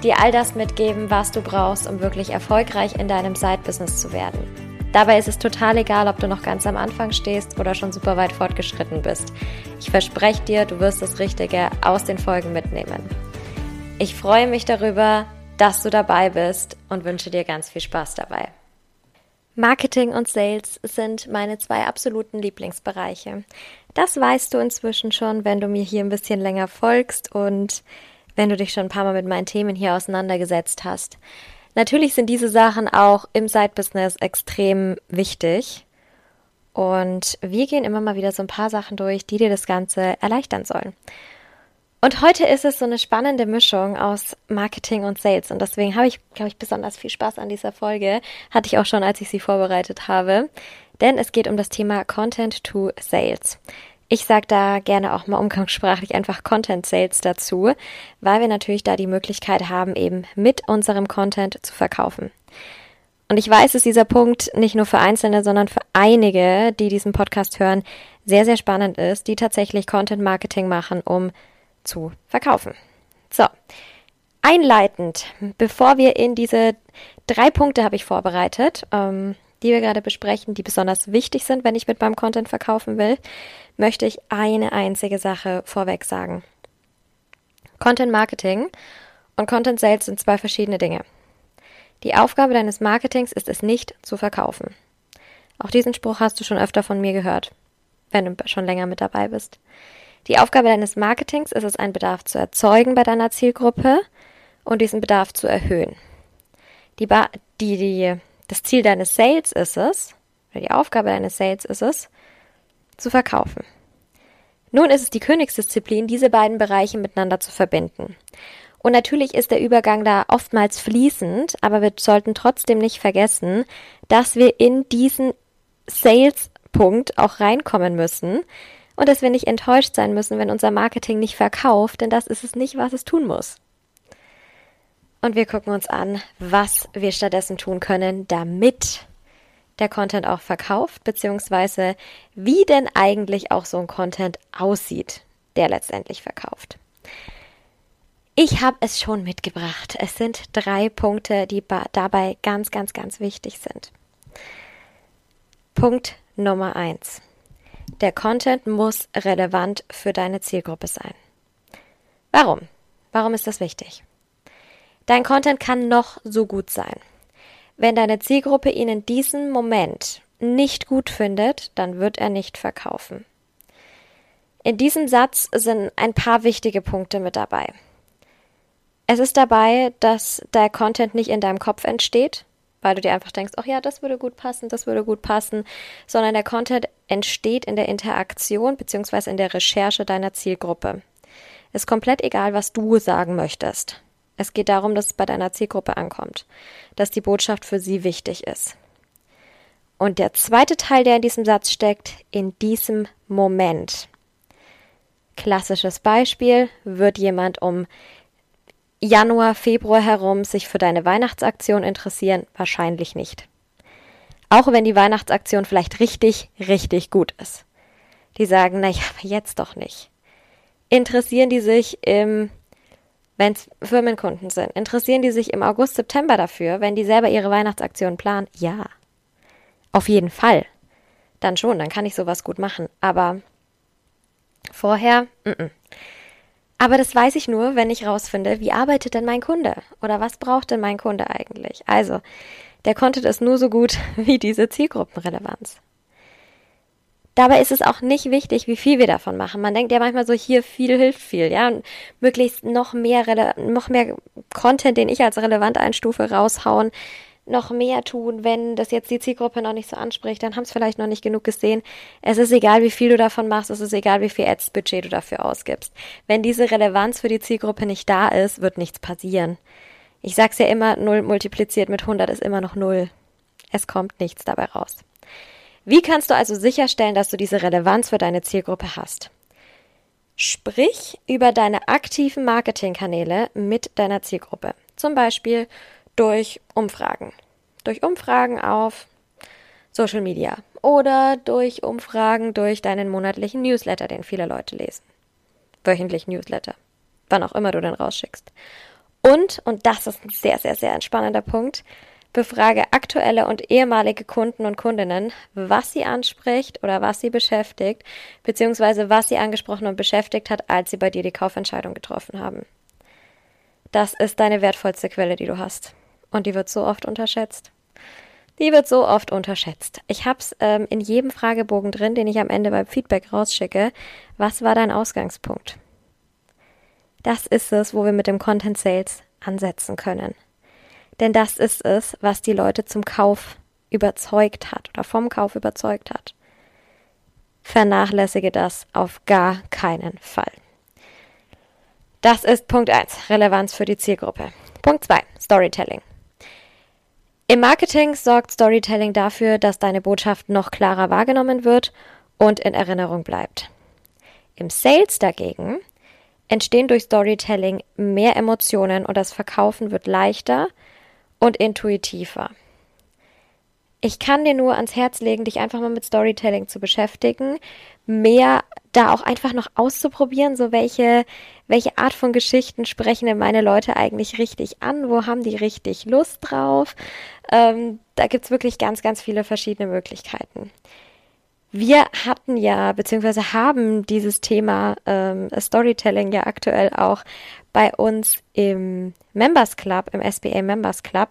dir all das mitgeben, was du brauchst, um wirklich erfolgreich in deinem Side-Business zu werden. Dabei ist es total egal, ob du noch ganz am Anfang stehst oder schon super weit fortgeschritten bist. Ich verspreche dir, du wirst das Richtige aus den Folgen mitnehmen. Ich freue mich darüber, dass du dabei bist und wünsche dir ganz viel Spaß dabei. Marketing und Sales sind meine zwei absoluten Lieblingsbereiche. Das weißt du inzwischen schon, wenn du mir hier ein bisschen länger folgst und wenn du dich schon ein paar Mal mit meinen Themen hier auseinandergesetzt hast. Natürlich sind diese Sachen auch im Side-Business extrem wichtig. Und wir gehen immer mal wieder so ein paar Sachen durch, die dir das Ganze erleichtern sollen. Und heute ist es so eine spannende Mischung aus Marketing und Sales. Und deswegen habe ich, glaube ich, besonders viel Spaß an dieser Folge. Hatte ich auch schon, als ich sie vorbereitet habe. Denn es geht um das Thema Content to Sales. Ich sage da gerne auch mal umgangssprachlich einfach Content Sales dazu, weil wir natürlich da die Möglichkeit haben, eben mit unserem Content zu verkaufen. Und ich weiß, dass dieser Punkt nicht nur für Einzelne, sondern für einige, die diesen Podcast hören, sehr, sehr spannend ist, die tatsächlich Content Marketing machen, um zu verkaufen. So, einleitend, bevor wir in diese drei Punkte habe ich vorbereitet, ähm, die wir gerade besprechen, die besonders wichtig sind, wenn ich mit meinem Content verkaufen will, möchte ich eine einzige Sache vorweg sagen. Content Marketing und Content Sales sind zwei verschiedene Dinge. Die Aufgabe deines Marketings ist es nicht zu verkaufen. Auch diesen Spruch hast du schon öfter von mir gehört, wenn du schon länger mit dabei bist. Die Aufgabe deines Marketings ist es, einen Bedarf zu erzeugen bei deiner Zielgruppe und diesen Bedarf zu erhöhen. Die, ba die, die, das Ziel deines Sales ist es, oder die Aufgabe deines Sales ist es, zu verkaufen. Nun ist es die Königsdisziplin, diese beiden Bereiche miteinander zu verbinden. Und natürlich ist der Übergang da oftmals fließend, aber wir sollten trotzdem nicht vergessen, dass wir in diesen Sales-Punkt auch reinkommen müssen und dass wir nicht enttäuscht sein müssen, wenn unser Marketing nicht verkauft, denn das ist es nicht, was es tun muss. Und wir gucken uns an, was wir stattdessen tun können, damit der Content auch verkauft, beziehungsweise wie denn eigentlich auch so ein Content aussieht, der letztendlich verkauft. Ich habe es schon mitgebracht. Es sind drei Punkte, die dabei ganz, ganz, ganz wichtig sind. Punkt Nummer eins. Der Content muss relevant für deine Zielgruppe sein. Warum? Warum ist das wichtig? Dein Content kann noch so gut sein. Wenn deine Zielgruppe ihn in diesem Moment nicht gut findet, dann wird er nicht verkaufen. In diesem Satz sind ein paar wichtige Punkte mit dabei. Es ist dabei, dass der Content nicht in deinem Kopf entsteht, weil du dir einfach denkst, ach ja, das würde gut passen, das würde gut passen, sondern der Content entsteht in der Interaktion bzw. in der Recherche deiner Zielgruppe. Ist komplett egal, was du sagen möchtest. Es geht darum, dass es bei deiner Zielgruppe ankommt, dass die Botschaft für sie wichtig ist. Und der zweite Teil, der in diesem Satz steckt, in diesem Moment. Klassisches Beispiel, wird jemand um Januar, Februar herum sich für deine Weihnachtsaktion interessieren? Wahrscheinlich nicht. Auch wenn die Weihnachtsaktion vielleicht richtig, richtig gut ist. Die sagen, naja, aber jetzt doch nicht. Interessieren die sich im wenn es Firmenkunden sind, interessieren die sich im August, September dafür, wenn die selber ihre Weihnachtsaktion planen? Ja. Auf jeden Fall. Dann schon, dann kann ich sowas gut machen. Aber vorher, mm -mm. Aber das weiß ich nur, wenn ich rausfinde, wie arbeitet denn mein Kunde? Oder was braucht denn mein Kunde eigentlich? Also, der Content ist nur so gut wie diese Zielgruppenrelevanz. Dabei ist es auch nicht wichtig, wie viel wir davon machen. Man denkt ja manchmal so, hier viel hilft viel, ja, und möglichst noch mehr, noch mehr Content, den ich als relevant einstufe, raushauen, noch mehr tun, wenn das jetzt die Zielgruppe noch nicht so anspricht, dann haben es vielleicht noch nicht genug gesehen. Es ist egal, wie viel du davon machst, es ist egal, wie viel Ads-Budget du dafür ausgibst. Wenn diese Relevanz für die Zielgruppe nicht da ist, wird nichts passieren. Ich sag's ja immer, 0 multipliziert mit 100 ist immer noch 0. Es kommt nichts dabei raus. Wie kannst du also sicherstellen, dass du diese Relevanz für deine Zielgruppe hast? Sprich über deine aktiven Marketingkanäle mit deiner Zielgruppe. Zum Beispiel durch Umfragen. Durch Umfragen auf Social Media oder durch Umfragen durch deinen monatlichen Newsletter, den viele Leute lesen. Wöchentlich Newsletter. Wann auch immer du den rausschickst. Und, und das ist ein sehr, sehr, sehr entspannender Punkt, befrage aktuelle und ehemalige Kunden und Kundinnen, was sie anspricht oder was sie beschäftigt, beziehungsweise was sie angesprochen und beschäftigt hat, als sie bei dir die Kaufentscheidung getroffen haben. Das ist deine wertvollste Quelle, die du hast. Und die wird so oft unterschätzt. Die wird so oft unterschätzt. Ich hab's ähm, in jedem Fragebogen drin, den ich am Ende beim Feedback rausschicke. Was war dein Ausgangspunkt? Das ist es, wo wir mit dem Content Sales ansetzen können. Denn das ist es, was die Leute zum Kauf überzeugt hat oder vom Kauf überzeugt hat. Vernachlässige das auf gar keinen Fall. Das ist Punkt 1, Relevanz für die Zielgruppe. Punkt 2, Storytelling. Im Marketing sorgt Storytelling dafür, dass deine Botschaft noch klarer wahrgenommen wird und in Erinnerung bleibt. Im Sales dagegen entstehen durch Storytelling mehr Emotionen und das Verkaufen wird leichter und intuitiver. Ich kann dir nur ans Herz legen, dich einfach mal mit Storytelling zu beschäftigen, mehr da auch einfach noch auszuprobieren, so welche, welche Art von Geschichten sprechen denn meine Leute eigentlich richtig an, wo haben die richtig Lust drauf. Ähm, da gibt's wirklich ganz, ganz viele verschiedene Möglichkeiten. Wir hatten ja, beziehungsweise haben dieses Thema ähm, Storytelling ja aktuell auch bei uns im Members Club, im SBA Members Club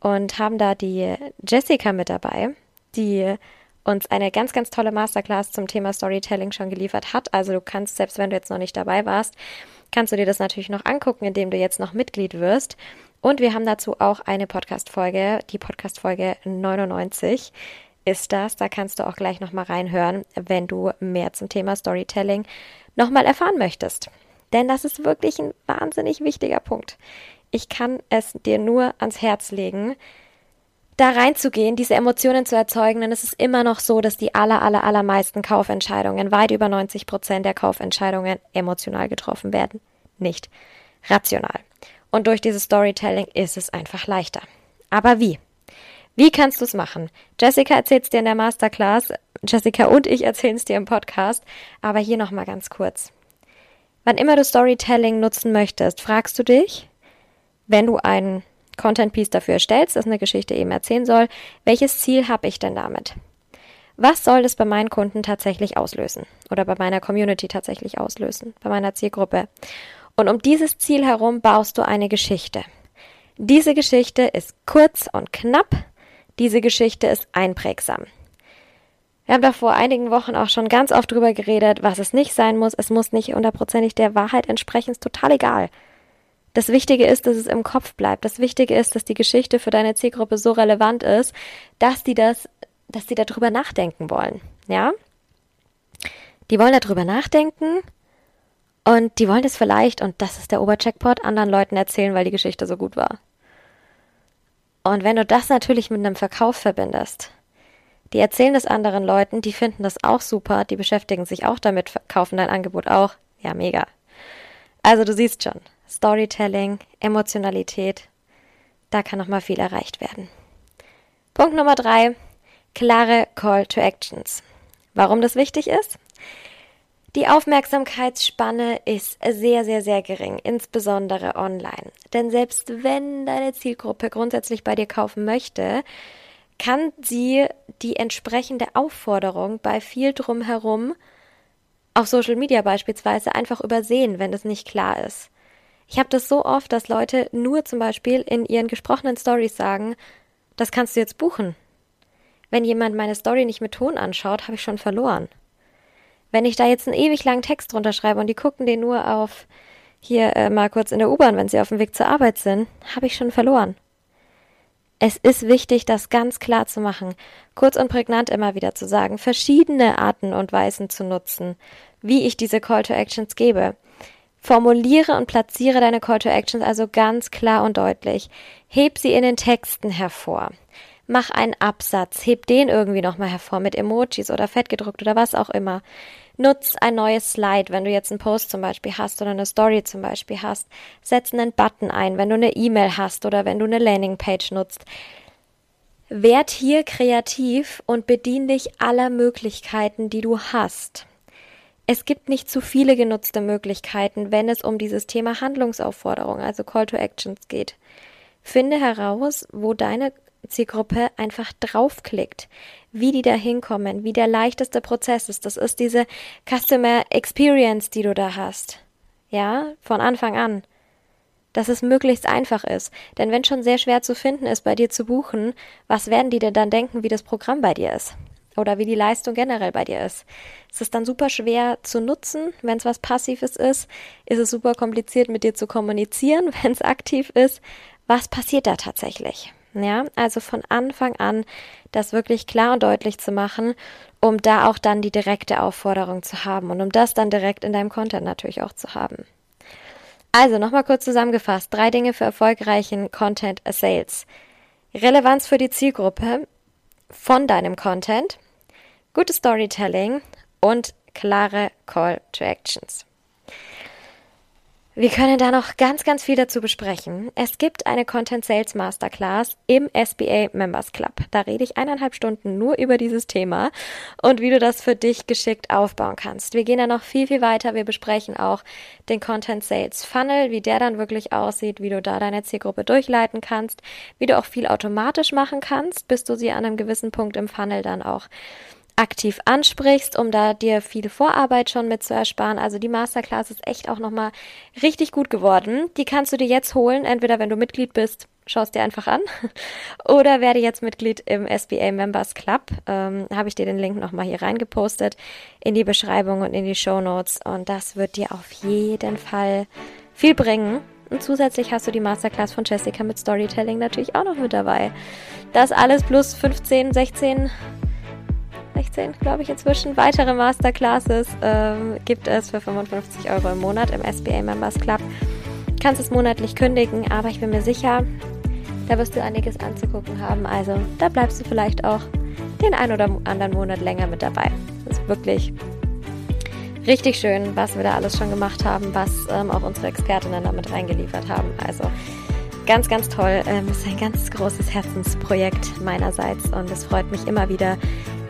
und haben da die Jessica mit dabei, die uns eine ganz, ganz tolle Masterclass zum Thema Storytelling schon geliefert hat. Also du kannst, selbst wenn du jetzt noch nicht dabei warst, kannst du dir das natürlich noch angucken, indem du jetzt noch Mitglied wirst. Und wir haben dazu auch eine Podcast-Folge, die Podcast-Folge 99 ist das. Da kannst du auch gleich nochmal reinhören, wenn du mehr zum Thema Storytelling nochmal erfahren möchtest. Denn das ist wirklich ein wahnsinnig wichtiger Punkt. Ich kann es dir nur ans Herz legen, da reinzugehen, diese Emotionen zu erzeugen, denn es ist immer noch so, dass die aller, aller, allermeisten Kaufentscheidungen, weit über 90 Prozent der Kaufentscheidungen emotional getroffen werden, nicht rational. Und durch dieses Storytelling ist es einfach leichter. Aber wie? Wie kannst du es machen? Jessica erzählt es dir in der Masterclass, Jessica und ich erzählen es dir im Podcast, aber hier nochmal ganz kurz. Wann immer du Storytelling nutzen möchtest, fragst du dich, wenn du ein Content Piece dafür erstellst, das eine Geschichte eben erzählen soll, welches Ziel habe ich denn damit? Was soll das bei meinen Kunden tatsächlich auslösen? Oder bei meiner Community tatsächlich auslösen? Bei meiner Zielgruppe? Und um dieses Ziel herum baust du eine Geschichte. Diese Geschichte ist kurz und knapp, diese Geschichte ist einprägsam. Wir haben da vor einigen Wochen auch schon ganz oft drüber geredet, was es nicht sein muss. Es muss nicht hundertprozentig der Wahrheit entsprechen, ist total egal. Das Wichtige ist, dass es im Kopf bleibt. Das Wichtige ist, dass die Geschichte für deine Zielgruppe so relevant ist, dass die das, dass die darüber nachdenken wollen. Ja? Die wollen darüber nachdenken und die wollen das vielleicht, und das ist der Obercheckpot, anderen Leuten erzählen, weil die Geschichte so gut war. Und wenn du das natürlich mit einem Verkauf verbindest, die erzählen das anderen Leuten, die finden das auch super, die beschäftigen sich auch damit, kaufen dein Angebot auch. Ja, mega. Also du siehst schon, Storytelling, Emotionalität, da kann noch mal viel erreicht werden. Punkt Nummer drei, klare Call to Actions. Warum das wichtig ist? Die Aufmerksamkeitsspanne ist sehr, sehr, sehr gering, insbesondere online. Denn selbst wenn deine Zielgruppe grundsätzlich bei dir kaufen möchte, kann sie die entsprechende Aufforderung bei viel drumherum auf Social Media beispielsweise einfach übersehen, wenn es nicht klar ist. Ich habe das so oft, dass Leute nur zum Beispiel in ihren gesprochenen Stories sagen, das kannst du jetzt buchen. Wenn jemand meine Story nicht mit Ton anschaut, habe ich schon verloren. Wenn ich da jetzt einen ewig langen Text drunter schreibe und die gucken den nur auf hier äh, mal kurz in der U-Bahn, wenn sie auf dem Weg zur Arbeit sind, habe ich schon verloren. Es ist wichtig, das ganz klar zu machen, kurz und prägnant immer wieder zu sagen, verschiedene Arten und Weisen zu nutzen, wie ich diese Call to Actions gebe. Formuliere und platziere deine Call to Actions also ganz klar und deutlich. Heb sie in den Texten hervor. Mach einen Absatz, heb den irgendwie nochmal hervor mit Emojis oder fettgedruckt oder was auch immer. Nutz ein neues Slide, wenn du jetzt einen Post zum Beispiel hast oder eine Story zum Beispiel hast. Setz einen Button ein, wenn du eine E-Mail hast oder wenn du eine Landingpage nutzt. Werd hier kreativ und bedien dich aller Möglichkeiten, die du hast. Es gibt nicht zu viele genutzte Möglichkeiten, wenn es um dieses Thema Handlungsaufforderung, also Call to Actions geht. Finde heraus, wo deine Zielgruppe einfach draufklickt, wie die da hinkommen, wie der leichteste Prozess ist. Das ist diese Customer Experience, die du da hast. Ja, von Anfang an. Dass es möglichst einfach ist. Denn wenn schon sehr schwer zu finden ist, bei dir zu buchen, was werden die denn dann denken, wie das Programm bei dir ist? oder wie die Leistung generell bei dir ist. Es ist dann super schwer zu nutzen, wenn es was Passives ist. Ist es super kompliziert mit dir zu kommunizieren, wenn es aktiv ist. Was passiert da tatsächlich? Ja, also von Anfang an das wirklich klar und deutlich zu machen, um da auch dann die direkte Aufforderung zu haben und um das dann direkt in deinem Content natürlich auch zu haben. Also nochmal kurz zusammengefasst. Drei Dinge für erfolgreichen Content Sales. Relevanz für die Zielgruppe von deinem Content gutes Storytelling und klare Call to Actions. Wir können da noch ganz, ganz viel dazu besprechen. Es gibt eine Content Sales Masterclass im SBA Members Club. Da rede ich eineinhalb Stunden nur über dieses Thema und wie du das für dich geschickt aufbauen kannst. Wir gehen da noch viel, viel weiter. Wir besprechen auch den Content Sales Funnel, wie der dann wirklich aussieht, wie du da deine Zielgruppe durchleiten kannst, wie du auch viel automatisch machen kannst, bis du sie an einem gewissen Punkt im Funnel dann auch aktiv ansprichst, um da dir viel Vorarbeit schon mit zu ersparen. Also die Masterclass ist echt auch nochmal richtig gut geworden. Die kannst du dir jetzt holen, entweder wenn du Mitglied bist, schaust dir einfach an, oder werde jetzt Mitglied im SBA Members Club. Ähm, Habe ich dir den Link nochmal hier reingepostet in die Beschreibung und in die Show Notes und das wird dir auf jeden Fall viel bringen. Und zusätzlich hast du die Masterclass von Jessica mit Storytelling natürlich auch noch mit dabei. Das alles plus 15, 16 16, glaube ich, inzwischen. Weitere Masterclasses ähm, gibt es für 55 Euro im Monat im SBA Members Club. Kannst es monatlich kündigen, aber ich bin mir sicher, da wirst du einiges anzugucken haben. Also da bleibst du vielleicht auch den ein oder anderen Monat länger mit dabei. Das ist wirklich richtig schön, was wir da alles schon gemacht haben, was ähm, auch unsere Expertinnen damit reingeliefert haben. Also ganz, ganz toll. Ähm, ist ein ganz großes Herzensprojekt meinerseits und es freut mich immer wieder,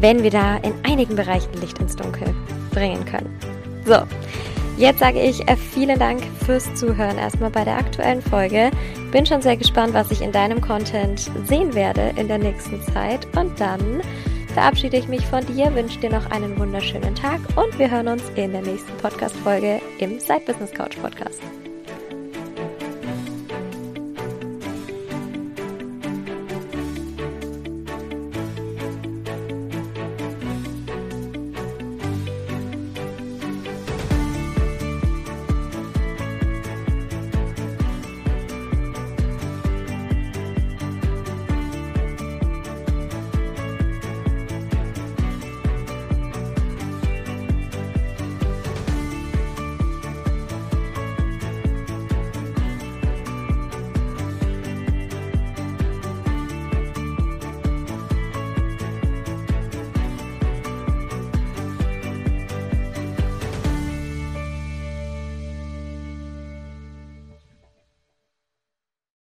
wenn wir da in einigen Bereichen Licht ins Dunkel bringen können. So, jetzt sage ich äh, vielen Dank fürs Zuhören erstmal bei der aktuellen Folge. Bin schon sehr gespannt, was ich in deinem Content sehen werde in der nächsten Zeit. Und dann verabschiede ich mich von dir, wünsche dir noch einen wunderschönen Tag und wir hören uns in der nächsten Podcast-Folge im Side Business Couch Podcast.